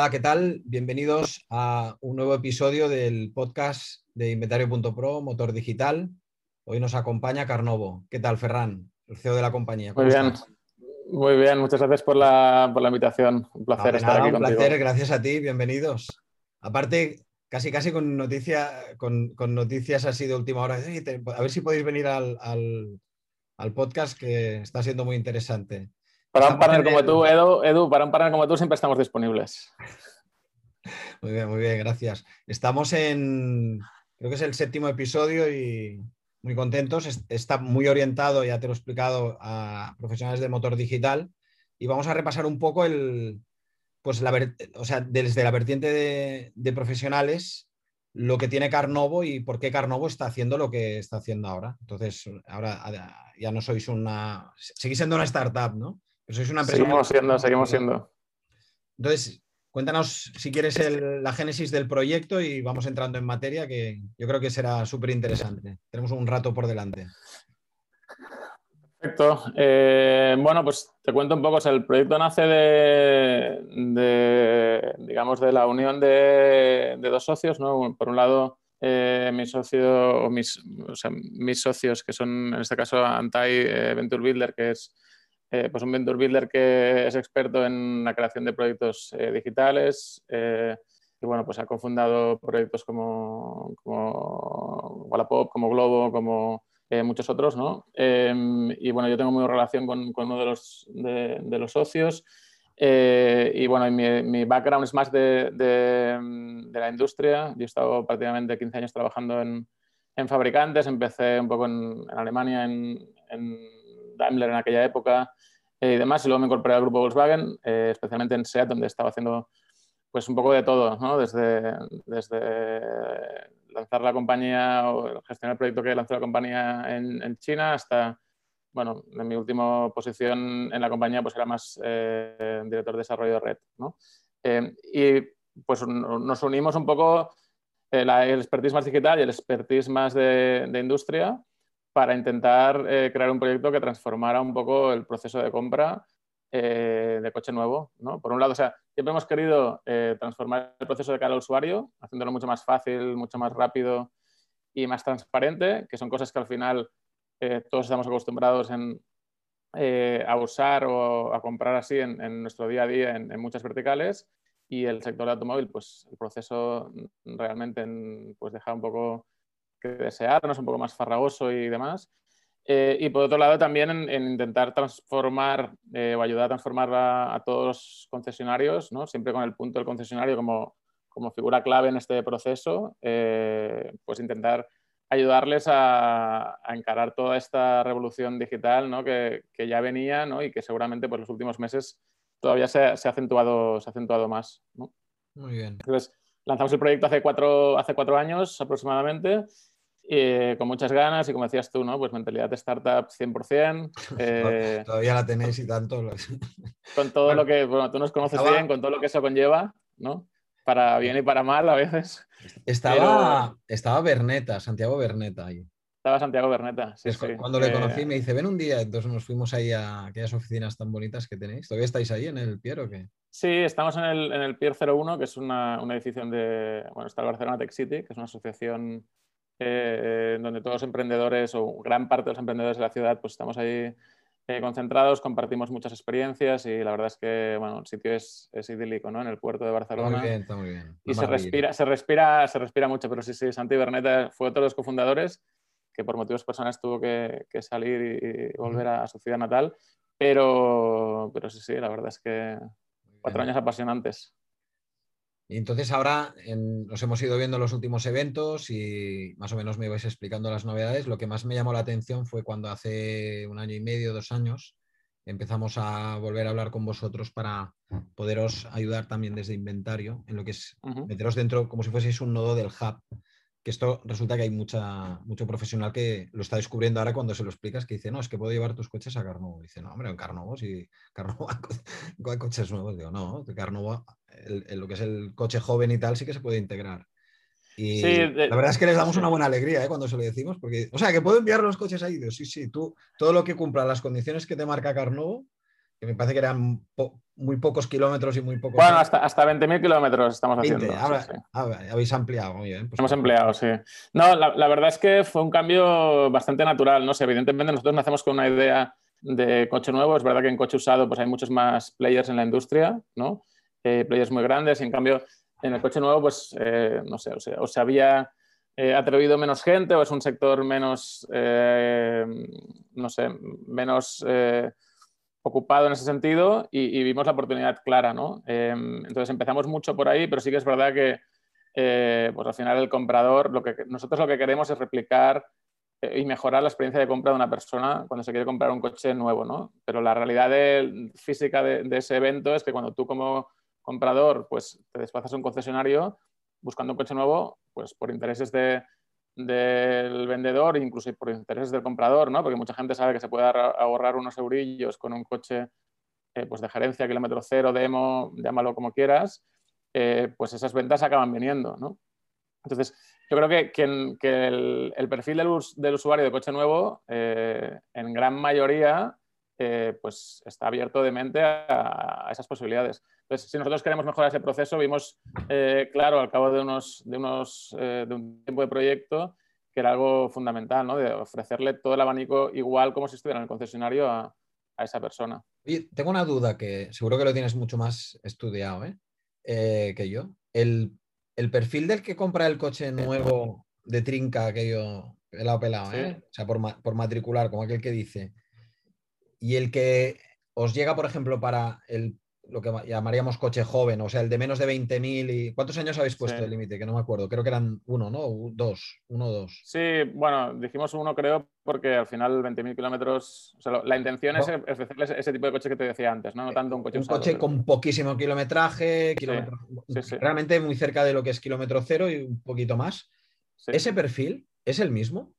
Hola, ¿qué tal? Bienvenidos a un nuevo episodio del podcast de Inventario.pro, Motor Digital. Hoy nos acompaña Carnovo. ¿Qué tal, Ferran, el CEO de la compañía? Muy bien, muy bien. Muchas gracias por la, invitación. Un placer estar aquí un placer, gracias a ti. Bienvenidos. Aparte, casi casi con, noticia, con, noticias así de última hora. A ver si podéis venir al, al podcast que está siendo muy interesante. Para un partner como tú, Edu, para un partner como tú siempre estamos disponibles. Muy bien, muy bien, gracias. Estamos en, creo que es el séptimo episodio y muy contentos. Está muy orientado, ya te lo he explicado, a profesionales de motor digital y vamos a repasar un poco el, pues la, o sea, desde la vertiente de, profesionales lo que tiene Carnovo y por qué Carnovo está haciendo lo que está haciendo ahora. Entonces, ahora ya no sois una, seguís siendo una startup, ¿no? Seguimos siendo, seguimos siendo. Entonces, cuéntanos si quieres la génesis del proyecto y vamos entrando en materia que yo creo que será súper interesante. Tenemos un rato por delante. Perfecto. Eh, bueno, pues te cuento un poco. el proyecto nace de, digamos, de la unión de, dos socios, ¿no? Por un lado, eh, mi socio, mis, mis socios, que son en este caso Antai eh, Venture Builder, que es eh, pues un Venture Builder que es experto en la creación de proyectos eh, digitales eh, y bueno, pues ha cofundado proyectos como, como Wallapop, como Globo, como muchos otros, ¿no? Em, y bueno, yo tengo muy relación con, con uno de los, de, de los socios y bueno, mi, mi, background es más de, de, la industria. Yo he estado prácticamente 15 años trabajando en, en fabricantes, empecé un poco en, en Alemania, en, en Daimler en aquella época eh, y demás. Y luego me incorporé al grupo Volkswagen, eh, especialmente en SEAT, donde estaba haciendo pues un poco de todo, ¿no? desde, desde lanzar la compañía o gestionar el proyecto que lanzó la compañía en, en China hasta, bueno, en mi última posición en la compañía pues era más eh, director de desarrollo de red. ¿no? y pues nos unimos un poco el expertise más digital y el expertise más de, de industria para intentar eh, crear un proyecto que transformara un poco el proceso de compra eh, de coche nuevo. ¿no? Por un lado, o sea, siempre hemos querido eh, transformar el proceso de cara al usuario, haciéndolo mucho más fácil, mucho más rápido y más transparente, que son cosas que al final todos estamos acostumbrados en, a usar o a comprar así en, nuestro día a día en, muchas verticales. Y el sector de automóvil, pues el proceso realmente pues, deja un poco que desearnos, un poco más farragoso y demás. Eh, y por otro lado, también en, intentar transformar eh, o ayudar a transformar a, todos los concesionarios, ¿no? siempre con el punto del concesionario como, como figura clave en este proceso, eh, pues intentar ayudarles a, a, encarar toda esta revolución digital ¿no? que, que, ya venía ¿no? y que seguramente por pues, los últimos meses todavía se, se, ha, acentuado, se ha acentuado más. ¿no? Muy bien. Entonces, lanzamos el proyecto hace cuatro, hace cuatro años aproximadamente eh, con muchas ganas y como decías tú, ¿no? Pues mentalidad de startup 100%. Eh, Todavía la tenéis y tanto. con todo lo que, bueno, tú nos conoces bien, con todo lo que eso conlleva, ¿no? Para bien y para mal a veces. Estaba, estaba Berneta, Santiago Berneta ahí. Estaba Santiago Berneta, sí, Cuando le conocí eh, me dice, ven un día, entonces nos fuimos ahí a aquellas oficinas tan bonitas que tenéis. ¿Todavía estáis ahí en el Pier o qué? Sí, estamos en el, en el Pier 01, que es una, una edición de, bueno, está el Barcelona Tech City, que es una asociación eh, donde todos los emprendedores o gran parte de los emprendedores de la ciudad pues estamos ahí eh, concentrados, compartimos muchas experiencias y la verdad es que bueno, el sitio es, es idílico, ¿no? En el puerto de Barcelona. Muy bien, está muy bien. Y se respira, se, respira, se respira mucho, pero sí, sí, Santi Berneta fue otro de los cofundadores que por motivos personales tuvo que, que salir y, volver a, su ciudad natal, pero, pero sí, sí, la verdad es que cuatro años apasionantes. Y entonces ahora nos hemos ido viendo los últimos eventos y más o menos me ibais explicando las novedades. Lo que más me llamó la atención fue cuando hace un año y medio, dos años, empezamos a volver a hablar con vosotros para poderos ayudar también desde inventario en lo que es meteros dentro como si fueseis un nodo del hub. Que esto resulta que hay mucha, mucho profesional que lo está descubriendo ahora cuando se lo explicas, que dice, no, es que puedo llevar tus coches a Carnovo. Dice, no, hombre, en Carnovo, si Carnovo hay coches nuevos. Digo, no, de Carnovo, lo que es el coche joven y tal, sí que se puede integrar. Y la verdad es que les damos una buena alegría ¿eh? cuando se lo decimos, porque, o sea, que puedo enviar los coches ahí. Digo, sí, sí, tú, todo lo que cumpla las condiciones que te marca Carnovo, que me parece que eran muy pocos kilómetros y muy pocos. Bueno, hasta, hasta 20.000 kilómetros estamos haciendo. habéis ampliado, muy bien. Pues Hemos empleado, sí. No, la, la, verdad es que fue un cambio bastante natural. No sé, evidentemente nosotros nacemos con una idea de coche nuevo. Es verdad que en coche usado pues hay muchos más players en la industria, ¿no? Eh, players muy grandes y en cambio en el coche nuevo, pues, eh, no sé, o, se había eh, atrevido menos gente o es un sector menos, no sé, menos ocupado en ese sentido y, vimos la oportunidad clara, ¿no? entonces empezamos mucho por ahí, pero sí que es verdad que, pues al final el comprador, nosotros lo que queremos es replicar y mejorar la experiencia de compra de una persona cuando se quiere comprar un coche nuevo, ¿no? Pero la realidad física de, ese evento es que cuando tú como comprador, pues te desplazas a un concesionario buscando un coche nuevo, pues por intereses de, del vendedor, incluso por intereses del comprador, ¿no? Porque mucha gente sabe que se puede ahorrar unos eurillos con un coche eh, pues de gerencia, kilómetro cero, demo, llámalo como quieras, eh, pues esas ventas acaban viniendo, ¿no? Entonces, yo creo que, que, el, perfil del, usuario de coche nuevo, eh, en gran mayoría, pues está abierto de mente a esas posibilidades. Entonces, si nosotros queremos mejorar ese proceso, vimos eh, claro al cabo de, unos, de, unos, eh, de un tiempo de proyecto que era algo fundamental, ¿no? de ofrecerle todo el abanico igual como si estuviera en el concesionario a, a esa persona. Y tengo una duda que seguro que lo tienes mucho más estudiado ¿eh? que yo. El, el, perfil del que compra el coche nuevo de trinca, aquello pelado, pelado, ¿eh? o sea, por, por matricular, como aquel que dice, y el que os llega, por ejemplo, para el lo que llamaríamos coche joven, o sea, el de menos de 20.000 y... ¿Cuántos años habéis puesto el límite? Que no me acuerdo, creo que eran uno, ¿no? Dos, uno o dos. Sí, bueno, dijimos uno creo porque al final 20.000 kilómetros, o sea, la intención es ofrecerles ese tipo de coche que te decía antes, no, no tanto un coche Un coche con poquísimo kilometraje, realmente muy cerca de lo que es kilómetro cero y un poquito más. ¿Ese perfil es el mismo?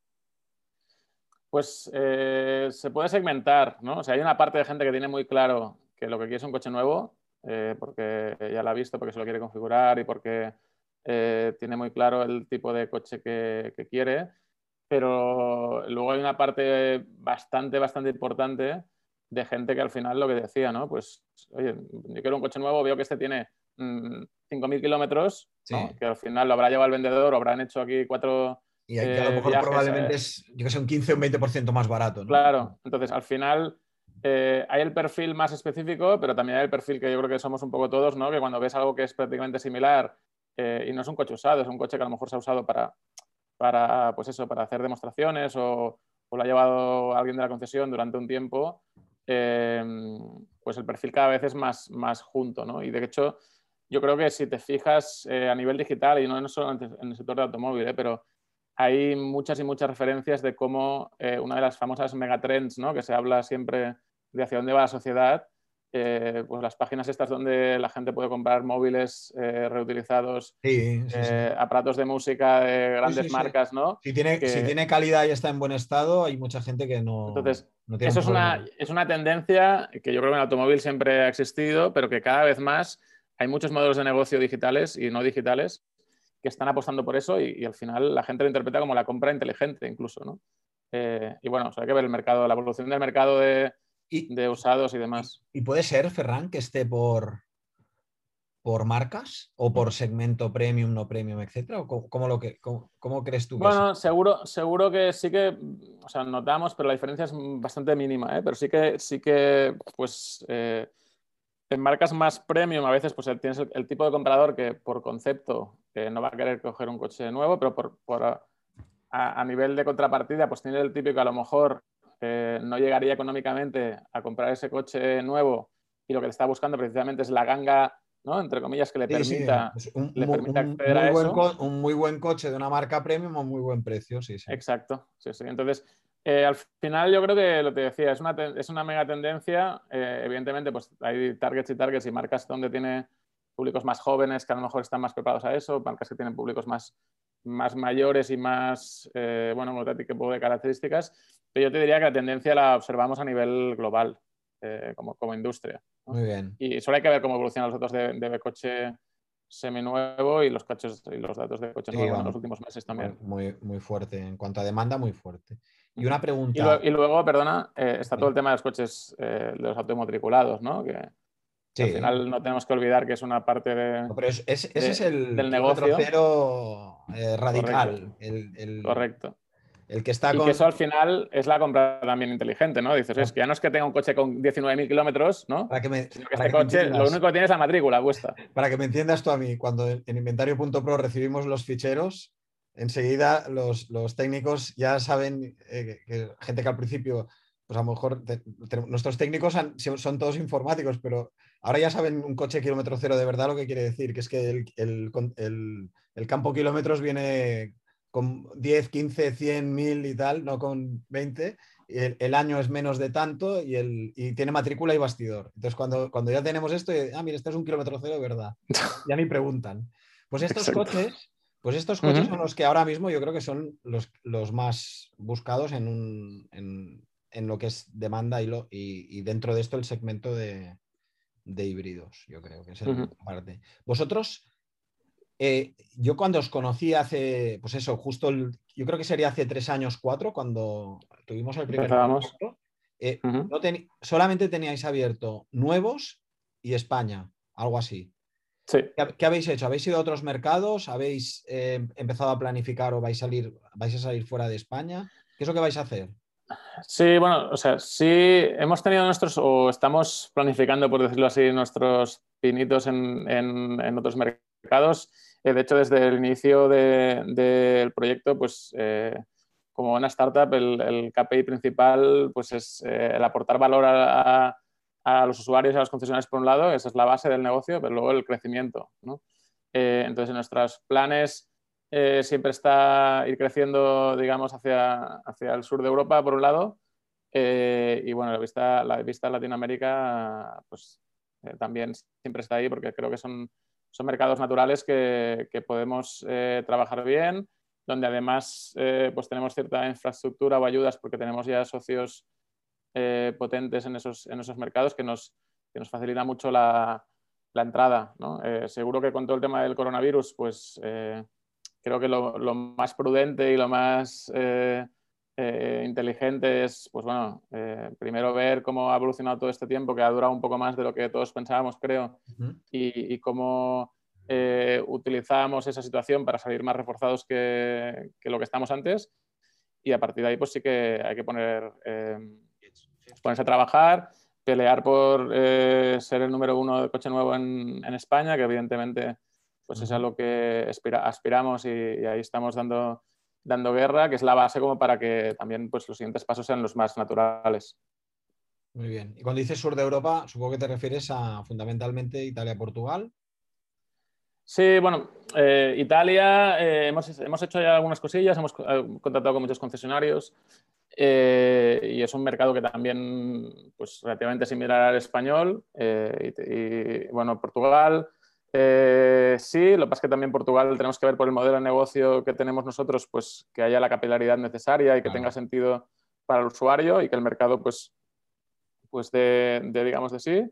Pues eh, se puede segmentar, ¿no? O sea, hay una parte de gente que tiene muy claro que lo que quiere es un coche nuevo, eh, porque ya lo ha visto, porque se lo quiere configurar y porque eh, tiene muy claro el tipo de coche que, quiere. Pero luego hay una parte bastante, bastante importante de gente que al final lo que decía, ¿no? Pues, oye, yo quiero un coche nuevo, veo que este tiene 5.000 mm, kilómetros, que al final lo habrá llevado el vendedor, o habrán hecho aquí cuatro. Y a lo eh, mejor probablemente es, yo que sé, un 15 o un 20% más barato. ¿no? Claro, entonces al final eh, hay el perfil más específico, pero también hay el perfil que yo creo que somos un poco todos, ¿no? Que cuando ves algo que es prácticamente similar eh, y no es un coche usado, es un coche que a lo mejor se ha usado para, para, pues eso, para hacer demostraciones o, lo ha llevado alguien de la concesión durante un tiempo, eh, pues el perfil cada vez es más, más junto, ¿no? Y de hecho, yo creo que si te fijas a nivel digital, y no, solo en el sector de automóvil, pero hay muchas y muchas referencias de cómo una de las famosas megatrends, ¿no? Que se habla siempre de hacia dónde va la sociedad, eh, pues las páginas estas donde la gente puede comprar móviles eh, reutilizados, eh, aparatos de música de grandes marcas, ¿no? Si tiene, si tiene calidad y está en buen estado, hay mucha gente que no. Entonces, eso es una, es una tendencia que yo creo que en el automóvil siempre ha existido, pero que cada vez más hay muchos modelos de negocio digitales y no digitales que están apostando por eso y, al final la gente lo interpreta como la compra inteligente incluso, ¿no? y bueno, hay que ver el mercado, la evolución del mercado de, de usados y demás. ¿Y puede ser, Ferran, que esté por, por marcas o por segmento premium, no premium, etcétera? ¿O cómo, lo que, cómo, crees tú? bueno, seguro, seguro que sí que, o sea, notamos, pero la diferencia es bastante mínima, ¿eh? pero sí que, sí que, pues, eh, en marcas más premium a veces pues tienes el, tipo de comprador que por concepto no va a querer coger un coche nuevo, pero por, a, a, nivel de contrapartida pues tiene el típico a lo mejor no llegaría económicamente a comprar ese coche nuevo y lo que le está buscando precisamente es la ganga, ¿no? entre comillas, que le permita, un, acceder a eso. un muy buen coche de una marca premium a muy buen precio, sí, sí. Exacto, sí, sí. Entonces, Eh, al final yo creo que lo que decía, es una, es una mega tendencia. Eh, evidentemente, pues hay targets y targets y marcas donde tiene públicos más jóvenes que a lo mejor están más preparados a eso, marcas que tienen públicos más, más mayores y más, eh, bueno, un tipo de características. Pero yo te diría que la tendencia la observamos a nivel global, eh, como, como industria. Muy bien. Y solo hay que ver cómo evolucionan los datos de, de coche seminuevo y los coches y los datos de coches nuevos en los últimos meses también. Muy, muy fuerte. En cuanto a demanda, muy fuerte. Y una pregunta. Y, luego, perdona, eh, está todo el tema de los coches, de los automatriculados, ¿no? Que, al final no tenemos que olvidar que es una parte de, pero ese es el del negocio cero eh, radical. Correcto. El, que está y que eso al final es la compra también inteligente, ¿no? Dices, es que ya no es que tenga un coche con 19.000 kilómetros, ¿no? Para que me, este coche lo único que tiene es la matrícula puesta. Para que me entiendas tú a mí, cuando en inventario.pro recibimos los ficheros, enseguida los, técnicos ya saben eh, que gente que al principio pues a lo mejor nuestros técnicos son todos informáticos, pero ahora ya saben un coche kilómetro cero de verdad lo que quiere decir, que es que el, campo kilómetros viene con 10, 15, 100, 1000 y tal, no con 20. el, año es menos de tanto y, el, tiene matrícula y bastidor. Entonces, cuando, cuando ya tenemos esto, ah, mira, este es un kilómetro cero de verdad. Ya ni preguntan. Pues estos coches, pues estos coches son los que ahora mismo yo creo que son los, los más buscados en, un, en lo que es demanda y, lo, y, dentro de esto el segmento de, híbridos, yo creo que es el parte. Vosotros, eh, yo cuando os conocí hace, pues eso, justo, yo creo que sería hace tres años, cuatro, cuando tuvimos el primer eh, solamente teníais abierto nuevos y España, algo así. ¿Qué, habéis hecho? ¿Habéis ido a otros mercados? ¿Habéis eh, empezado a planificar o vais a, salir, vais a salir fuera de España? ¿Qué es lo que vais a hacer? Sí, bueno, o sea, sí hemos tenido nuestros, o estamos planificando, por decirlo así, nuestros pinitos en, otros mercados. Eh, de hecho, desde el inicio del proyecto, pues eh, como una startup, el, KPI principal pues es eh, el aportar valor a, los usuarios y a los concesionarios por un lado, esa es la base del negocio, pero luego el crecimiento. ¿no? entonces, en nuestros planes eh, siempre está ir creciendo, digamos, hacia, hacia el sur de Europa, por un lado, eh, y bueno, la vista, la vista Latinoamérica, pues eh, también siempre está ahí, porque creo que son, son mercados naturales que, que podemos trabajar bien, donde además pues tenemos cierta infraestructura o ayudas, porque tenemos ya socios potentes en esos, en esos mercados que nos, que nos facilita mucho la, la entrada. ¿no? seguro que con todo el tema del coronavirus, pues creo que lo, más prudente y lo más eh, eh, inteligente es, pues bueno, eh, primero ver cómo ha evolucionado todo este tiempo, que ha durado un poco más de lo que todos pensábamos, creo, y, cómo utilizamos esa situación para salir más reforzados que, lo que estamos antes. Y a partir de ahí, pues sí que hay que poner, ponerse a trabajar, pelear por ser el número uno de coche nuevo en, en España, que evidentemente pues es a lo que aspiramos y, ahí estamos dando, dando guerra, que es la base como para que también pues, los siguientes pasos sean los más naturales. Muy bien. Y cuando dices sur de Europa, supongo que te refieres a fundamentalmente Italia-Portugal. Sí, bueno, eh, Italia, eh, hemos, hemos, hecho ya algunas cosillas, hemos eh, contactado con muchos concesionarios y es un mercado que también, pues relativamente similar al español. y, bueno, Portugal, eh, sí, lo que pasa es que también Portugal tenemos que ver por el modelo de negocio que tenemos nosotros, pues que haya la capilaridad necesaria y que tenga sentido para el usuario y que el mercado, pues, pues de, digamos, de sí.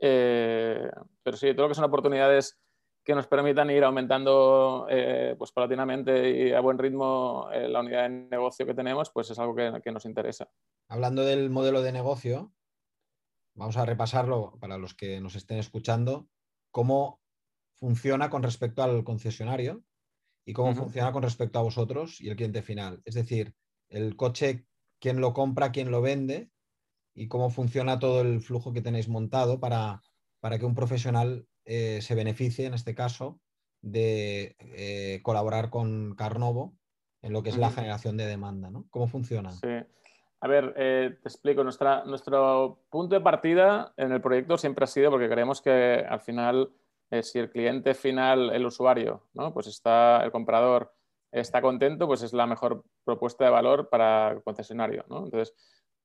Eh, pero sí, todo lo que son oportunidades que nos permitan ir aumentando eh, pues paulatinamente y a buen ritmo la unidad de negocio que tenemos, pues es algo que, que nos interesa. Hablando del modelo de negocio, vamos a repasarlo para los que nos estén escuchando, cómo funciona con respecto al concesionario y cómo funciona con respecto a vosotros y el cliente final. Es decir, el coche, quién lo compra, quién lo vende y cómo funciona todo el flujo que tenéis montado para, para que un profesional eh, se beneficie, en este caso, de eh, colaborar con Carnovo en lo que es la generación de demanda. ¿no? ¿Cómo funciona? Sí. A ver, eh, te explico. Nuestra, nuestro punto de partida en el proyecto siempre ha sido porque creemos que al final si el cliente final, el usuario, ¿no? pues está el comprador, está contento, pues es la mejor propuesta de valor para el concesionario. ¿no? Entonces,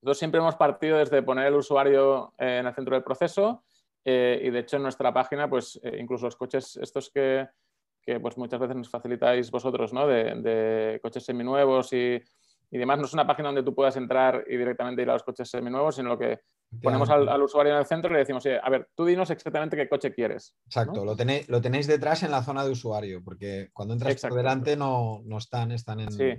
nosotros siempre hemos partido desde poner el usuario en el centro del proceso eh, y de hecho en nuestra página, pues eh, incluso los coches estos que, que, pues muchas veces nos facilitáis vosotros, ¿no? de, de coches seminuevos y, y demás, no es una página donde tú puedas entrar y directamente ir a los coches seminuevos, sino lo que ponemos al, usuario en el centro y le decimos, a ver, tú dinos exactamente qué coche quieres. Exacto, lo, tenéis, lo tenéis detrás en la zona de usuario, porque cuando entras por delante no, no, están, están en... Sí.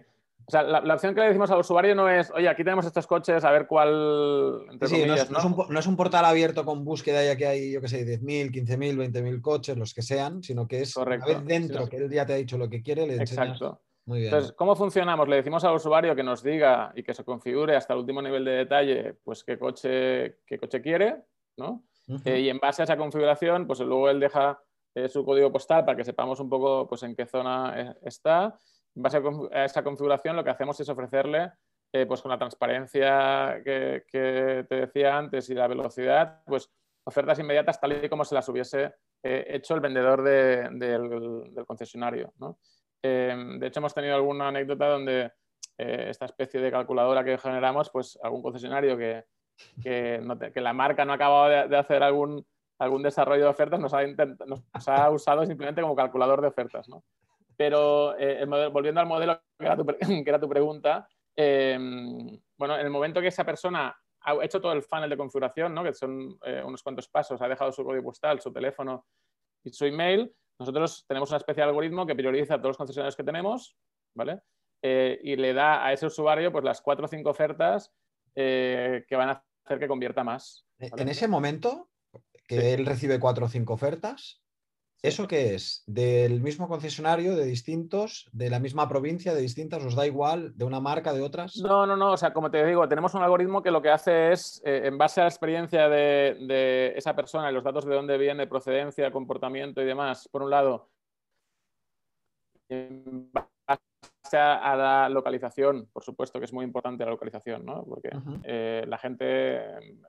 O sea, la, opción que le decimos al usuario no es, oye, aquí tenemos estos coches, a ver cuál. sí, no, es, no, es un, portal abierto con búsqueda ya que hay, yo qué sé, 10.000, 15.000, 20.000 coches, los que sean, sino que es una vez dentro que él ya te ha dicho lo que quiere, le Exacto. Muy bien. Entonces, ¿cómo funcionamos? Le decimos al usuario que nos diga y que se configure hasta el último nivel de detalle, pues qué coche, qué coche quiere, ¿no? Eh, y en base a esa configuración, pues luego él deja eh, su código postal para que sepamos un poco pues, en qué zona eh, está. En base a esa configuración, lo que hacemos es ofrecerle, pues con la transparencia que, te decía antes y la velocidad, pues ofertas inmediatas tal y como se las hubiese hecho el vendedor del, del, concesionario, ¿no? Em, de hecho, hemos tenido alguna anécdota donde eh, esta especie de calculadora que generamos, pues algún concesionario que, la marca no ha acabado de, hacer algún, algún desarrollo de ofertas, nos ha, usado simplemente como calculador de ofertas. Pero eh, volviendo al modelo que era tu, que era tu pregunta, em, bueno, en el momento que esa persona ha hecho todo el funnel de configuración, que son eh, unos cuantos pasos, ha dejado su código postal, su teléfono y su email, nosotros tenemos una especie de algoritmo que prioriza todos los concesionarios que tenemos, ¿vale? Eh, y le da a ese usuario pues, las cuatro o cinco ofertas eh, que van a hacer que convierta más. En ese momento que él recibe cuatro o cinco ofertas, ¿Eso qué es? ¿Del mismo concesionario, de distintos, de la misma provincia, de distintas? ¿Os da igual? ¿De una marca, de otras? No, no, no. O sea, como te digo, tenemos un algoritmo que lo que hace es, eh, en base a la experiencia de, esa persona y los datos de dónde viene, procedencia, comportamiento y demás, por un lado, a la localización, por supuesto que es muy importante la localización, ¿no? Porque eh, la gente,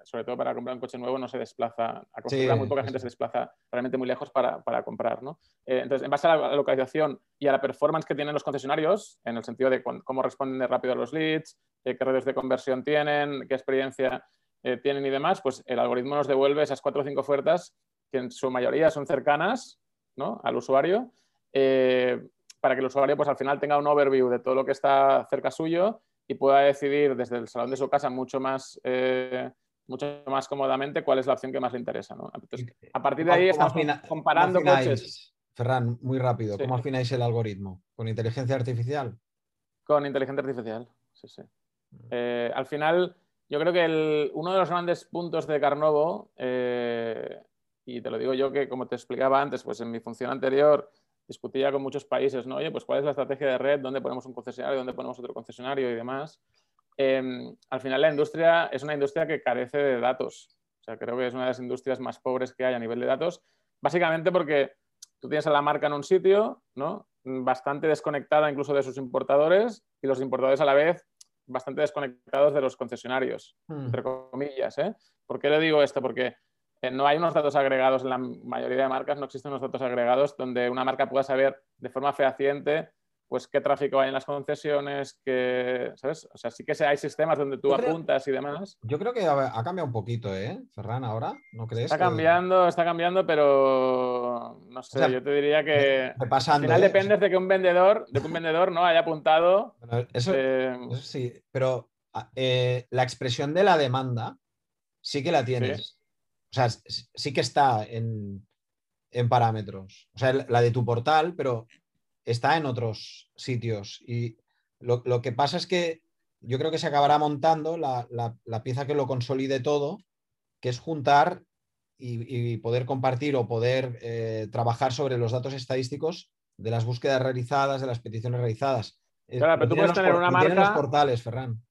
sobre todo para comprar un coche nuevo, no se desplaza, a muy poca gente se desplaza realmente muy lejos para, comprar, ¿no? Eh, entonces, en base a la localización y a la performance que tienen los concesionarios, en el sentido de cómo responden de rápido a los leads, qué redes de conversión tienen, qué experiencia eh, tienen y demás, pues el algoritmo nos devuelve esas cuatro o cinco ofertas que en su mayoría son cercanas ¿no? al usuario para que el usuario pues, al final tenga un overview de todo lo que está cerca suyo y pueda decidir desde el salón de su casa mucho más, eh, mucho más cómodamente cuál es la opción que más le interesa. a partir de ahí estamos comparando coches. Ferran, muy rápido, ¿cómo afináis el algoritmo? ¿Con inteligencia artificial? Con inteligencia artificial, sí, sí. Mm. Eh, al final, yo creo que uno de los grandes puntos de Carnovo, eh, y te lo digo yo que como te explicaba antes, pues en mi función anterior discutía con muchos países, ¿no? Oye, pues cuál es la estrategia de red, dónde ponemos un concesionario, dónde ponemos otro concesionario y demás. Em, al final la industria es una industria que carece de datos. O sea, creo que es una de las industrias más pobres que hay a nivel de datos, básicamente porque tú tienes a la marca en un sitio, ¿no? Bastante desconectada incluso de sus importadores y los importadores a la vez bastante desconectados de los concesionarios, entre comillas. ¿eh? ¿Por qué le digo esto? Porque no hay unos datos agregados en la mayoría de marcas, no existen unos datos agregados donde una marca pueda saber de forma fehaciente pues qué tráfico hay en las concesiones, que, ¿sabes? O sea, sí que hay sistemas donde tú apuntas y demás. Yo creo que ha, cambiado un poquito, ¿eh, Ferran, ahora? ¿No crees? Está cambiando, está cambiando, pero no sé, yo te diría que al final ¿eh? depende de que un vendedor, de que un vendedor no haya apuntado. eso, eh, sí, pero ah, la expresión de la demanda sí que la tienes. O sea, sí que está en, parámetros. O sea, la de tu portal, pero está en otros sitios. Y lo, que pasa es que yo creo que se acabará montando la, pieza que lo consolide todo, que es juntar y, poder compartir o poder eh, trabajar sobre los datos estadísticos de las búsquedas realizadas, de las peticiones realizadas. Claro, pero tú puedes tener una marca. los portales, Ferran.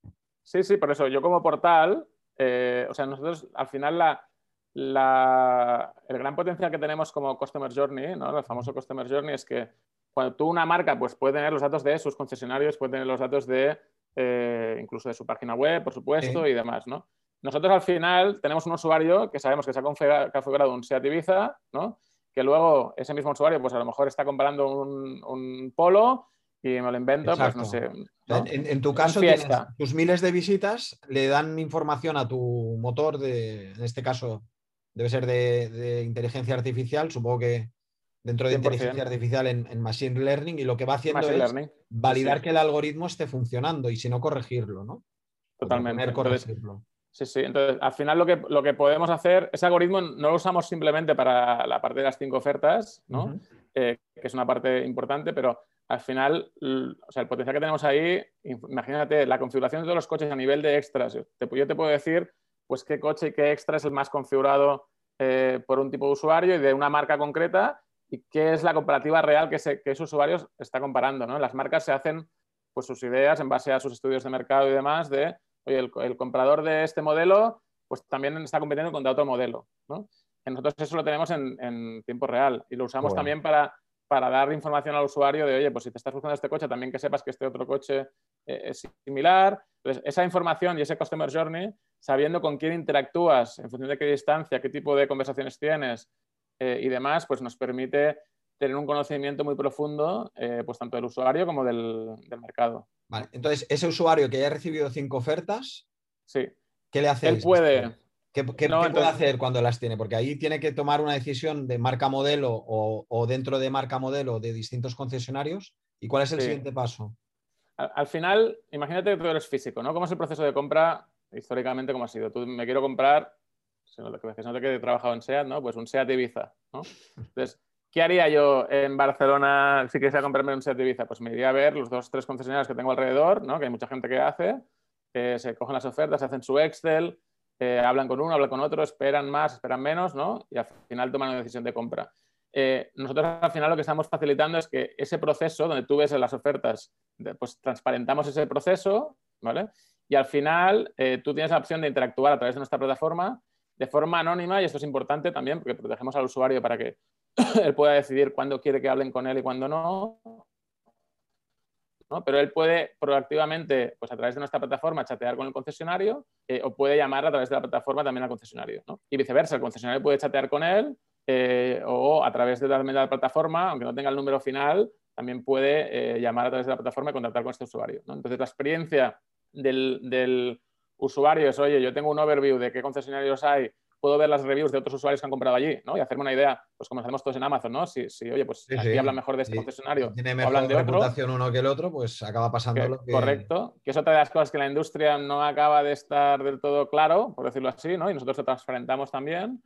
Sí, sí, por eso yo como portal, eh, o sea, nosotros al final la, el gran potencial que tenemos como Customer Journey, ¿no? el famoso Customer Journey, es que cuando tú una marca pues, puede tener los datos de sus concesionarios, puede tener los datos de eh, incluso de su página web, por supuesto, y demás. ¿no? Nosotros al final tenemos un usuario que sabemos que se ha configurado un SEAT Ibiza, ¿no? que luego ese mismo usuario pues a lo mejor está comprando un, un polo y me lo invento, pues no sé. En, tu caso, tus miles de visitas le dan información a tu motor de, en este caso, debe ser de, inteligencia artificial, supongo que dentro de inteligencia artificial en, Machine Learning, y lo que va haciendo es validar que el algoritmo esté funcionando y si no, corregirlo, ¿no? Totalmente. Sí, sí. Entonces, al final lo que, lo que podemos hacer, ese algoritmo no lo usamos simplemente para la parte de las cinco ofertas, ¿no? Eh, que es una parte importante, pero al final, o sea, el potencial que tenemos ahí, imagínate, la configuración de todos los coches a nivel de extras. Yo te, puedo decir, pues, qué coche y qué extra es el más configurado eh, por un tipo de usuario y de una marca concreta y qué es la comparativa real que, ese, que ese usuario está comparando, ¿no? Las marcas se hacen pues sus ideas en base a sus estudios de mercado y demás de oye, el, comprador de este modelo, pues también está compitiendo contra otro modelo. ¿no? Nosotros eso lo tenemos en, tiempo real y lo usamos también para, para dar información al usuario de, oye, pues si te estás buscando este coche, también que sepas que este otro coche es similar. Entonces, esa información y ese Customer Journey, sabiendo con quién interactúas, en función de qué distancia, qué tipo de conversaciones tienes eh, y demás, pues nos permite tener un conocimiento muy profundo, eh, pues tanto del usuario como del, del mercado. Vale, entonces, ese usuario que ya ha recibido cinco ofertas, sí. ¿qué le hace? Él puede. ¿Qué, puede hacer cuando las tiene? Porque ahí tiene que tomar una decisión de marca modelo o, dentro de marca modelo de distintos concesionarios. ¿Y cuál es el siguiente paso? Al, final, imagínate que tú eres físico, ¿no? ¿Cómo es el proceso de compra históricamente? ¿Cómo ha sido? Tú me quiero comprar, si no, que no he trabajado en SEAT, ¿no? Pues un SEAT Ibiza, ¿no? Entonces, ¿Qué haría yo en Barcelona si quisiera comprarme un de Ibiza? Pues me iría a ver los dos, tres concesionarios que tengo alrededor, ¿no? que hay mucha gente que hace, se cogen las ofertas, hacen su Excel, eh, hablan con uno, hablan con otro, esperan más, esperan menos, ¿no? y al final toman una decisión de compra. Eh, nosotros al final lo que estamos facilitando es que ese proceso, donde tú ves las ofertas, pues transparentamos ese proceso, ¿vale? Y al final eh, tú tienes la opción de interactuar a través de nuestra plataforma de forma anónima, y esto es importante también porque protegemos al usuario para que él pueda decidir cuándo quiere que hablen con él y cuándo no. Pero él puede proactivamente, pues a través de nuestra plataforma, chatear con el concesionario eh, o puede llamar a través de la plataforma también al concesionario. Y viceversa, el concesionario puede chatear con él eh, o a través de la, plataforma, aunque no tenga el número final, también puede eh, llamar a través de la plataforma y contactar con este usuario. Entonces, la experiencia del, del usuario es, oye, yo tengo un overview de qué concesionarios hay puedo ver las reviews de otros usuarios que han comprado allí, ¿no? Y hacerme una idea, pues como hacemos todos en Amazon, ¿no? Si, oye, pues aquí hablan mejor de este concesionario, tiene mejor hablan de reputación uno que el otro, pues acaba pasando lo que... Correcto, que es otra de las cosas que la industria no acaba de estar del todo claro, por decirlo así, ¿no? Y nosotros lo transparentamos también.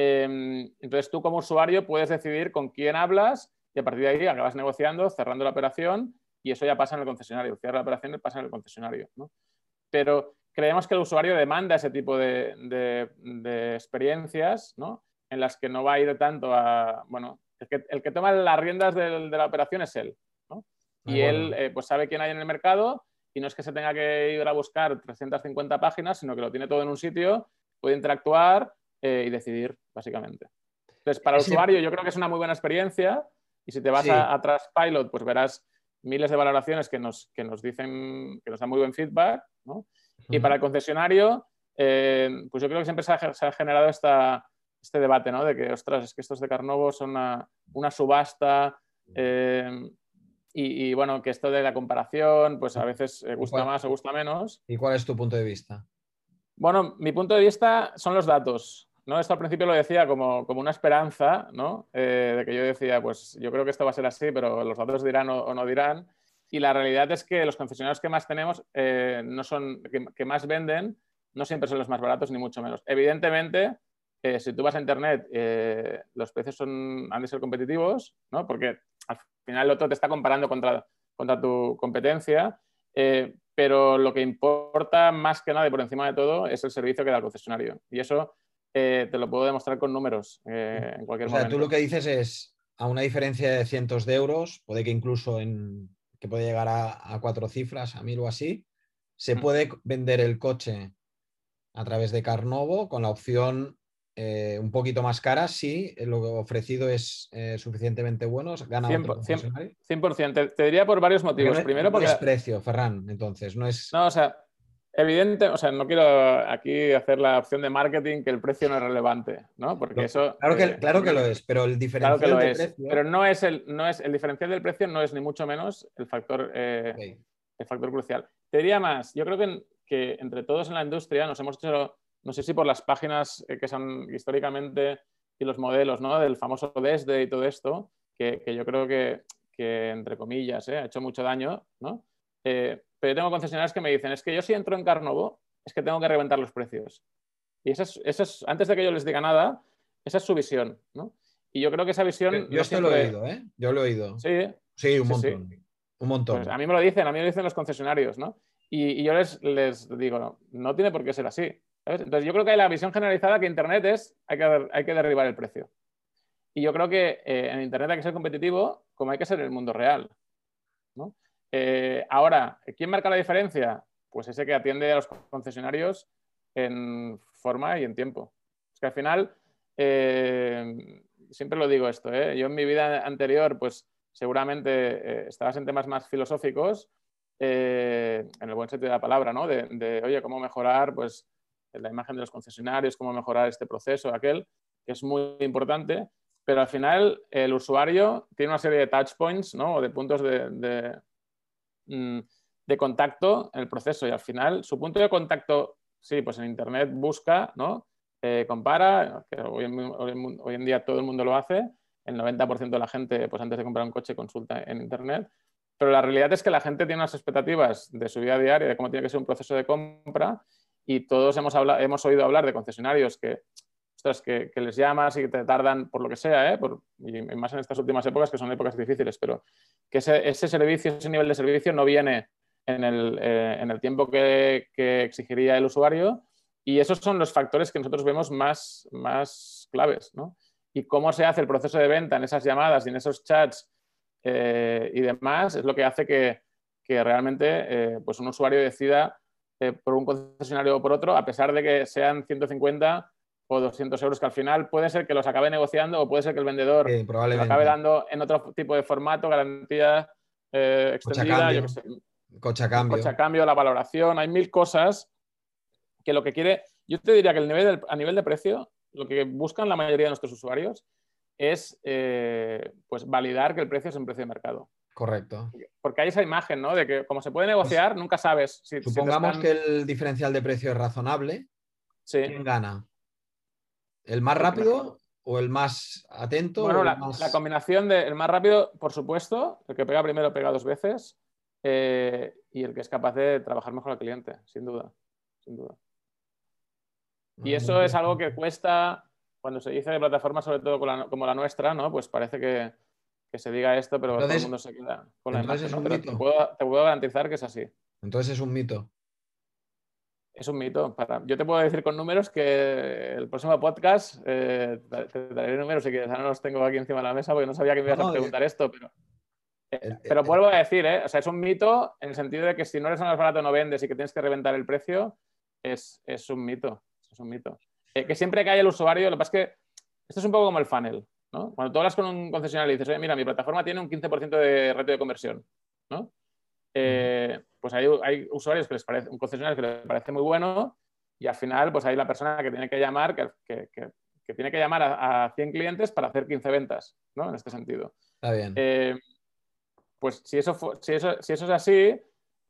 Em, entonces tú como usuario puedes decidir con quién hablas y a partir de ahí acabas negociando, cerrando la operación y eso ya pasa en el concesionario. Cierra la operación y pasa en el concesionario, ¿no? Pero creemos que el usuario demanda ese tipo de, experiencias, ¿no? En las que no va a ir tanto a, bueno, el que, toma las riendas de, la operación es él, ¿no? Y él eh, pues sabe quién hay en el mercado y no es que se tenga que ir a buscar 350 páginas, sino que lo tiene todo en un sitio, puede interactuar eh, y decidir, básicamente. Entonces, para el usuario yo creo que es una muy buena experiencia y si te vas a, a Trustpilot, pues verás miles de valoraciones que nos, que nos dicen, que nos dan muy buen feedback, ¿no? Y para el concesionario, eh, pues yo creo que siempre se ha, generado este debate, ¿no? De que, ostras, es que estos de Carnovo son una, subasta eh, y, bueno, que esto de la comparación, pues a veces gusta más o gusta menos. ¿Y cuál es tu punto de vista? Bueno, mi punto de vista son los datos. ¿No? Esto al principio lo decía como, una esperanza, ¿no? de que yo decía, pues yo creo que esto va a ser así, pero los datos dirán o no dirán. Y la realidad es que los concesionarios que más tenemos, eh, no son, que, más venden, no siempre son los más baratos, ni mucho menos. Evidentemente, eh, si tú vas a Internet, eh, los precios son, han de ser competitivos, ¿no? porque al final el otro te está comparando contra, contra tu competencia, pero lo que importa más que nada y por encima de todo es el servicio que da el concesionario. Y eso te lo puedo demostrar con números en cualquier o sea, Tú lo que dices es, a una diferencia de cientos de euros, puede que incluso en que puede llegar a, cuatro cifras, a mil o así, se mm. puede vender el coche a través de Carnovo con la opción eh, un poquito más cara si lo ofrecido es eh, suficientemente bueno, gana 100%, 100%, Te, diría por varios motivos. Primero porque... es precio, Ferran, entonces, no es... No, o sea, evidente, o sea, no quiero aquí hacer la opción de marketing que el precio no es relevante, ¿no? Porque eso. Claro que, eh, claro que lo es, pero el diferencial claro que lo es, precio. Pero no es el, no es el diferencial del precio, no es ni mucho menos el factor, eh, el factor crucial. Te diría más, yo creo que, que entre todos en la industria nos hemos hecho, no sé si por las páginas eh, que son históricamente y los modelos, ¿no? Del famoso desde y todo esto, que, que yo creo que, que, entre comillas, ¿eh? ha hecho mucho daño, ¿no? Eh, pero yo tengo concesionarios que me dicen, es que yo si entro en Carnovo, es que tengo que reventar los precios. Y esa es, es- antes de que yo les diga nada, esa es su visión, ¿no? Y yo creo que esa visión... Yo, no esto lo he siempre- oído, ¿eh? Yo lo he oído. Sí, Sí, un sí, montón. Un montón. pues a mí me lo dicen, a mí me lo dicen los concesionarios, ¿no? Y, y yo les, les digo, no, no tiene por qué ser así. ¿sabes? Entonces yo creo que hay la visión generalizada que Internet es, hay que, hay que derribar el precio. Y yo creo que eh, en Internet hay que ser competitivo como hay que ser en el mundo real. ¿no? Eh, ahora, ¿quién marca la diferencia? Pues ese que atiende a los concesionarios en forma y en tiempo. Es que al final, eh, siempre lo digo esto, ¿eh? yo en mi vida anterior, pues seguramente eh, estabas en temas más filosóficos, en el buen sentido de la palabra, ¿no? De, oye, cómo mejorar pues, la imagen de los concesionarios, cómo mejorar este proceso, aquel, que es muy importante, pero al final el usuario tiene una serie de touch points, ¿no? O de puntos de, de contacto en el proceso y al final su punto de contacto, sí, pues en Internet busca, ¿no? Eh, compara, que hoy en, hoy en, día todo el mundo lo hace, el 90% de la gente, pues antes de comprar un coche, consulta en Internet, pero la realidad es que la gente tiene unas expectativas de su vida diaria, de cómo tiene que ser un proceso de compra, y todos hemos, hablado, hemos oído hablar de concesionarios que, ostras, que, les llamas y que te tardan por lo que sea, ¿eh? por, y más en estas últimas épocas, que son épocas difíciles, pero que ese, servicio, ese nivel de servicio no viene en el, eh, en el tiempo que, exigiría el usuario, y esos son los factores que nosotros vemos más, más claves, ¿no? Y cómo se hace el proceso de venta en esas llamadas y en esos chats eh, y demás es lo que hace que, que realmente eh, pues un usuario decida por un concesionario o por otro, a pesar de que sean 150 o 200 euros que al final puede ser que los acabe negociando o puede ser que el vendedor Sí, lo acabe dando en otro tipo de formato, garantía eh, extendida, yo que sé, cocha cambio. cocha cambio, la valoración, hay mil cosas que lo que quiere, yo te diría que el nivel del, a nivel de precio, lo que buscan la mayoría de nuestros usuarios es eh, pues validar que el precio es un precio de mercado. Correcto. Porque hay esa imagen, ¿no? De que como se puede negociar, pues, nunca sabes si. Supongamos si están... que el diferencial de precio es razonable. Sí. ¿Quién gana? ¿El más rápido o el más atento? Bueno, la, más... la, combinación del más rápido, por supuesto, el que pega primero pega dos veces eh, y el que es capaz de trabajar mejor al cliente, sin duda. Sin duda. Y eso es algo que cuesta, cuando se dice de plataformas, sobre todo la, como la nuestra, ¿no? Pues parece que, que se diga esto, pero entonces, todo el mundo se queda con la imagen. Es ¿no? un pero mito. te, puedo, te puedo garantizar que es así. Entonces es un mito. Es un mito. Para... Yo te puedo decir con números que el próximo podcast eh, te daré números si quieres. Ahora no los tengo aquí encima de la mesa porque no sabía que me ibas no, a preguntar eh, esto, pero. Eh, pero vuelvo a decir, ¿eh? O sea, es un mito en el sentido de que si no eres más barato no vendes y que tienes que reventar el precio, es, es un mito. Es un mito. Eh, que siempre que haya el usuario, lo que pasa es que esto es un poco como el funnel, ¿no? Cuando tú hablas con un concesionario y dices, oye, mira, mi plataforma tiene un 15% de ratio de conversión, ¿no? Eh, pues hay, hay, usuarios que les parece, un concesionario que les parece muy bueno y al final pues hay la persona que tiene que llamar, que, que, que, que tiene que llamar a, a, 100 clientes para hacer 15 ventas, ¿no? En este sentido. Está bien. Eh, pues si eso, si, eso, si eso es así,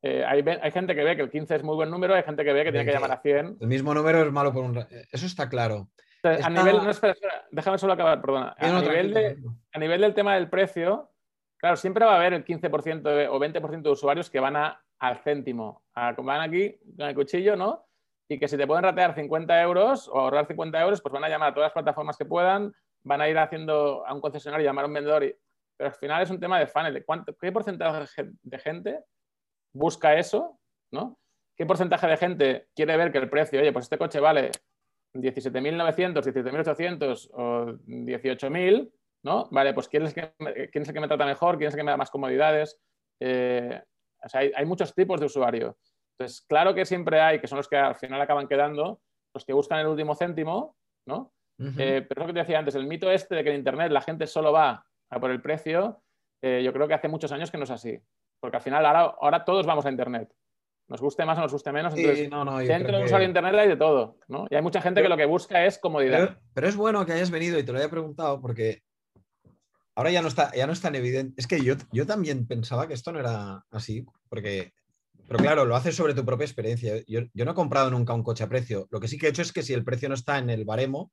eh, hay, hay, gente que ve que el 15 es muy buen número, hay gente que ve que tiene que llamar a 100. El mismo número es malo por un... Eso está claro. Entonces, a nivel... No, espera, espera, déjame solo acabar, perdona. A, no, nivel de, a nivel del tema del precio, claro, siempre va a haber el 15% de, o 20% de usuarios que van a, al céntimo. A, van aquí con el cuchillo, ¿no? Y que si te pueden ratear 50 euros o ahorrar 50 euros, pues van a llamar a todas las plataformas que puedan, van a ir haciendo a un concesionario, llamar a un vendedor. Y... Pero al final es un tema de funnel. ¿De cuánto, ¿Qué porcentaje de gente busca eso? ¿no? ¿Qué porcentaje de gente quiere ver que el precio, oye, pues este coche vale 17.900, 17.800 o 18.000, ¿no? Vale, pues ¿quién es, el que, ¿quién es el que me trata mejor? ¿Quién es el que me da más comodidades? Eh, o sea, hay, hay, muchos tipos de usuario. Entonces, claro que siempre hay, que son los que al final acaban quedando, los que buscan el último céntimo, ¿no? Uh -huh. eh, pero es lo que te decía antes, el mito este de que en Internet la gente solo va a por el precio, eh, yo creo que hace muchos años que no es así. Porque al final ahora, ahora todos vamos a Internet. nos guste más o nos guste menos. Entonces, dentro de un usuario de Internet hay de todo, ¿no? Y hay mucha gente que lo que busca es comodidad. Pero, es bueno que hayas venido y te lo haya preguntado porque ahora ya no está, ya no es tan evidente. Es que yo, yo también pensaba que esto no era así, porque, pero claro, lo haces sobre tu propia experiencia. Yo, no he comprado nunca un coche a precio. Lo que sí que he hecho es que si el precio no está en el baremo,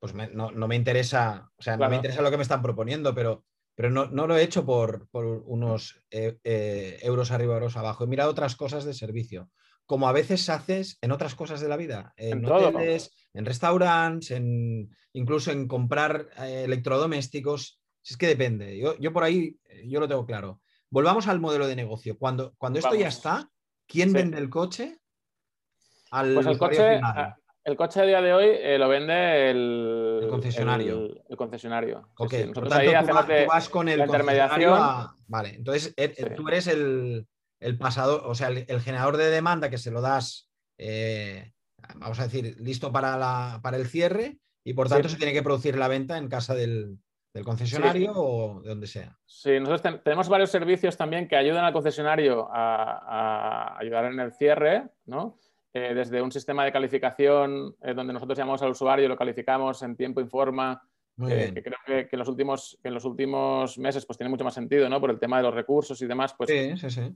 pues no, me interesa, o sea, no me interesa lo que me están proponiendo, pero, pero no, lo he hecho por, unos eh, eh, euros arriba, euros abajo. He mirado otras cosas de servicio, como a veces haces en otras cosas de la vida, en, hoteles, en restaurantes, en, incluso en comprar eh, electrodomésticos. Si es que depende. Yo, por ahí, eh, yo lo tengo claro. Volvamos al modelo de negocio. Cuando, cuando esto ya está, ¿quién vende el coche? Al pues el coche, el coche a día de hoy eh, lo vende el, concesionario. El, concesionario. Ok, Nosotros ahí hacemos tú, vas con el intermediación. Vale, entonces er, tú eres el, pasador, o sea, el, generador de demanda que se lo das, vamos a decir, listo para, la, para el cierre y por tanto se tiene que producir la venta en casa del, del concesionario o de donde sea. Sí, nosotros tenemos varios servicios también que ayudan al concesionario a, ayudar en el cierre, ¿no? Eh, desde un sistema de calificación eh, donde nosotros llamamos al usuario, lo calificamos en tiempo y forma, eh, que creo que, en los últimos, en los últimos meses pues tiene mucho más sentido, ¿no? Por el tema de los recursos y demás, pues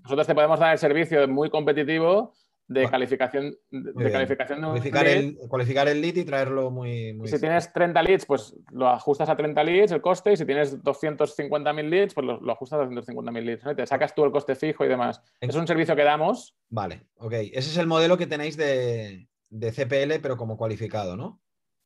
nosotros te podemos dar el servicio muy competitivo de calificación de, calificación de cualificar, el, cualificar el lead y traerlo muy, muy si tienes 30 leads pues lo ajustas a 30 leads el coste y si tienes 250.000 leads pues lo, ajustas a 250.000 leads ¿no? y te sacas tú el coste fijo y demás. Es un servicio que damos. Vale ok. Ese es el modelo que tenéis de, de CPL pero como cualificado ¿no?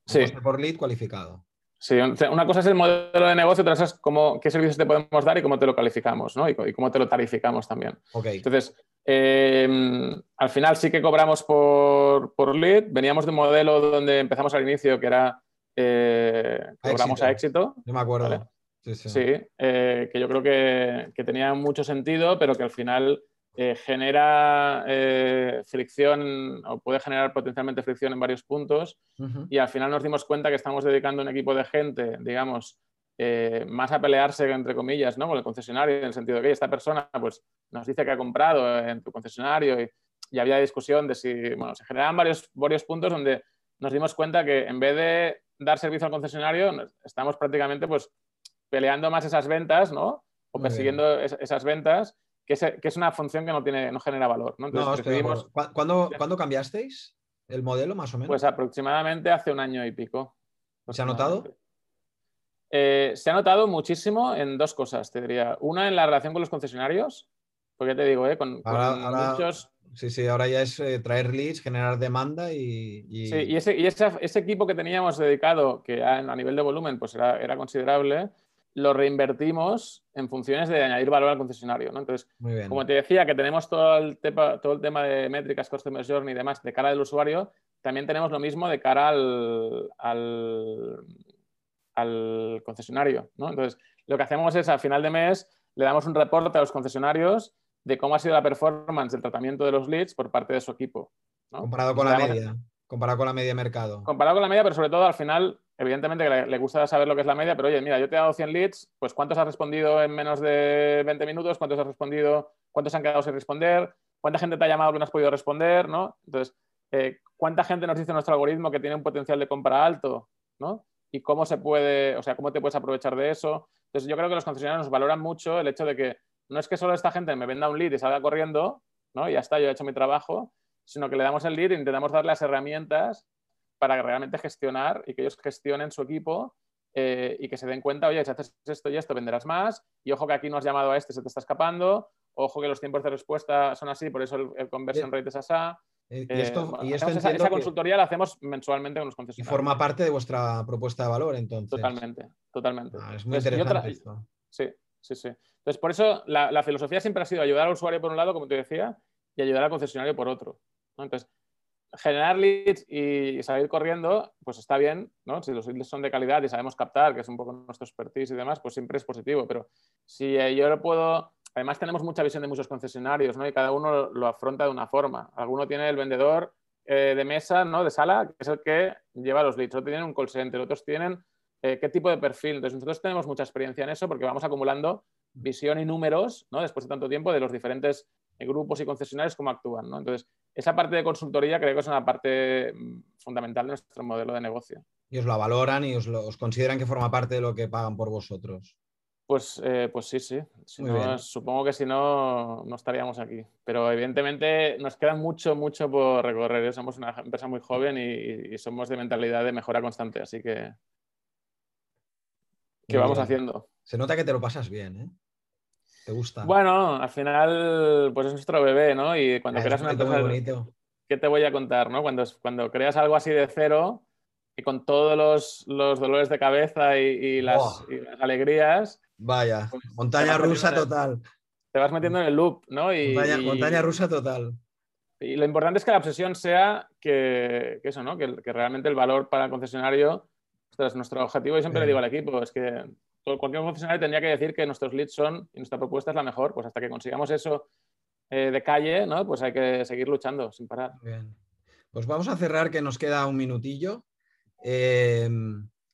sí. Coste por lead cualificado Sí, una cosa es el modelo de negocio, otra cosa es cómo, qué servicios te podemos dar y cómo te lo calificamos, ¿no? Y, cómo te lo tarificamos también. Okay. Entonces, em, al final sí que cobramos por, por, lead. Veníamos de un modelo donde empezamos al inicio que era eh, cobramos a éxito. Yo me acuerdo. Sí, sí. Eh, que yo creo que, que, tenía mucho sentido, pero que al final eh, genera eh, fricción o puede generar potencialmente fricción en varios puntos y al final nos dimos cuenta que estamos dedicando un equipo de gente, digamos, eh, más a pelearse, entre comillas, ¿no? con el concesionario, en el sentido de que esta persona pues, nos dice que ha comprado en tu concesionario y, había discusión de si, bueno, se generan varios, varios puntos donde nos dimos cuenta que en vez de dar servicio al concesionario, estamos prácticamente pues peleando más esas ventas, ¿no? O persiguiendo esas ventas que es, una función que no, tiene, no genera valor. ¿no? ¿Cuándo, cambiasteis el modelo, más o menos? Pues aproximadamente hace un año y pico. ¿Se ha notado? Eh, se ha notado muchísimo en dos cosas, te diría. Una, en la relación con los concesionarios, porque te digo, ¿eh? con, muchos... Sí, sí, ahora ya es eh, traer leads, generar demanda y... Sí, y, ese, y ese, equipo que teníamos dedicado, que a, a nivel de volumen pues era, era considerable, lo reinvertimos en funciones de añadir valor al concesionario. ¿no? Entonces, como te decía, que tenemos todo el, tema, todo el tema de métricas, customer journey y demás de cara del usuario, también tenemos lo mismo de cara al, al, concesionario. ¿no? Entonces, lo que hacemos es, al final de mes, le damos un reporte a los concesionarios de cómo ha sido la performance del tratamiento de los leads por parte de su equipo. Comparado con la media. Comparado con la media mercado. Comparado con la media, pero sobre todo al final evidentemente que le, gusta saber lo que es la media, pero oye, mira, yo te he dado 100 leads, pues ¿cuántos has respondido en menos de 20 minutos? ¿Cuántos has respondido? ¿Cuántos han quedado sin responder? ¿Cuánta gente te ha llamado que no has podido responder? ¿no? Entonces, eh, ¿cuánta gente nos dice nuestro algoritmo que tiene un potencial de compra alto? ¿no? Y cómo se puede, o sea, cómo te puedes aprovechar de eso. Entonces, yo creo que los concesionarios nos valoran mucho el hecho de que no es que solo esta gente me venda un lead y salga corriendo, ¿no? Y ya está, yo he hecho mi trabajo, sino que le damos el lead e intentamos darle las herramientas para realmente gestionar y que ellos gestionen su equipo eh, y que se den cuenta, oye, si haces esto y esto, venderás más, y ojo que aquí no has llamado a este, se te está escapando, ojo que los tiempos de respuesta son así, por eso el, conversion rate es. Eh, y esto, y esto esa, consultoría la hacemos mensualmente con los concesionarios. Y forma parte de vuestra propuesta de valor, entonces. Totalmente, totalmente. Ah, es muy interesante esto. Sí, sí, sí. Entonces, por eso la, la, filosofía siempre ha sido ayudar al usuario por un lado, como te decía, y ayudar al concesionario por otro. ¿no? Entonces, generar leads y salir corriendo, pues está bien, ¿no? Si los leads son de calidad y sabemos captar, que es un poco nuestro expertise y demás, pues siempre es positivo. Pero si yo lo puedo, además tenemos mucha visión de muchos concesionarios, ¿no? Y cada uno lo afronta de una forma. Alguno tiene el vendedor eh, de mesa, ¿no? De sala, que es el que lleva los leads. Otros tienen un call center, otros tienen eh, qué tipo de perfil. Entonces nosotros tenemos mucha experiencia en eso porque vamos acumulando visión y números, ¿no? Después de tanto tiempo de los diferentes grupos y concesionarios cómo actúan. ¿no? Entonces, esa parte de consultoría creo que es una parte mm, fundamental de nuestro modelo de negocio. Y os la valoran y os, os consideran que forma parte de lo que pagan por vosotros. Pues, eh, pues sí, sí. supongo que si no, no estaríamos aquí. Pero evidentemente nos queda mucho, mucho por recorrer. ¿eh? Somos una empresa muy joven y, somos de mentalidad de mejora constante. Así que, ¿qué vamos haciendo? Se nota que te lo pasas bien, ¿eh? ¿Te gusta? Bueno, al final, pues es nuestro bebé, ¿no? Y cuando creas una empresa, ¿qué te voy a contar, no? Cuando, cuando creas algo así de cero y con todos los, los dolores de cabeza y, las, y las alegrías Vaya, pues, montaña rusa total. Te vas metiendo en el loop, ¿no? Y, montaña, rusa total. Y lo importante es que la obsesión sea que, eso, ¿no? Que, realmente el valor para el concesionario, es nuestro objetivo, y siempre le digo al equipo, es que cualquier concesionario tendría que decir que nuestros leads son y nuestra propuesta es la mejor, pues hasta que consigamos eso eh, de calle, ¿no? Pues hay que seguir luchando sin parar. Bien. Pues vamos a cerrar, que nos queda un minutillo. Eh,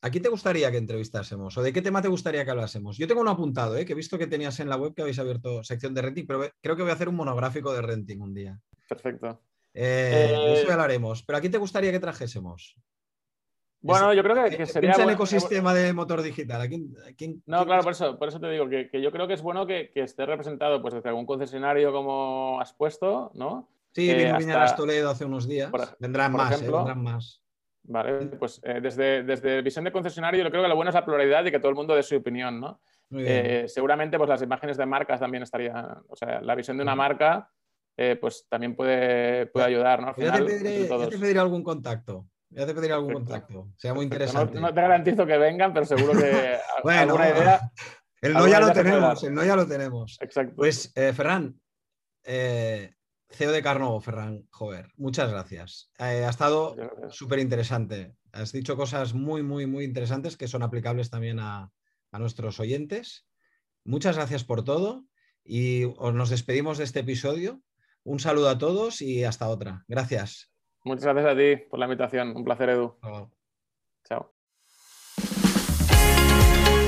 ¿A quién te gustaría que entrevistásemos? ¿O de qué tema te gustaría que hablásemos? Yo tengo uno apuntado, ¿eh? que he visto que tenías en la web que habéis abierto sección de renting, pero creo que voy a hacer un monográfico de renting un día. Perfecto. Eh, eso ya lo haremos. ¿Pero a quién te gustaría que trajésemos? Bueno, yo creo que, sería. el ecosistema de motor digital. no, claro, por eso, por eso te digo que, yo creo que es bueno que, esté representado pues, desde algún concesionario como has puesto, ¿no? Sí, vino Viñaras Toledo hace unos días. vendrán más, ¿eh? vendrán más. Vale, pues eh, desde, desde visión de concesionario yo creo que lo bueno es la pluralidad y que todo el mundo dé su opinión, ¿no? Eh, seguramente pues las imágenes de marcas también estarían, o sea, la visión de una marca eh, pues también puede, puede ayudar, ¿no? ya, te pediré, algún contacto. Ya te pediré algún contacto. Sea muy interesante. No, te garantizo que vengan, pero seguro que bueno, alguna idea. El no ya lo tenemos, el no ya lo tenemos. Exacto. Pues, Ferran, CEO de Carnovo, Ferran Jover, muchas gracias. Eh, ha estado súper interesante. Has dicho cosas muy, muy, muy interesantes que son aplicables también a, nuestros oyentes. Muchas gracias por todo y nos despedimos de este episodio. Un saludo a todos y hasta otra. Gracias. Muchas gracias a ti por la invitación. Un placer, Edu. Chao.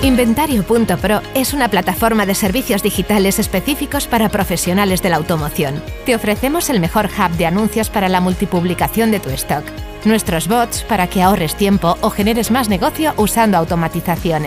Inventario.pro es una plataforma de servicios digitales específicos para profesionales de la automoción. Te ofrecemos el mejor hub de anuncios para la multipublicación de tu stock. Nuestros bots para que ahorres tiempo o generes más negocio usando automatizaciones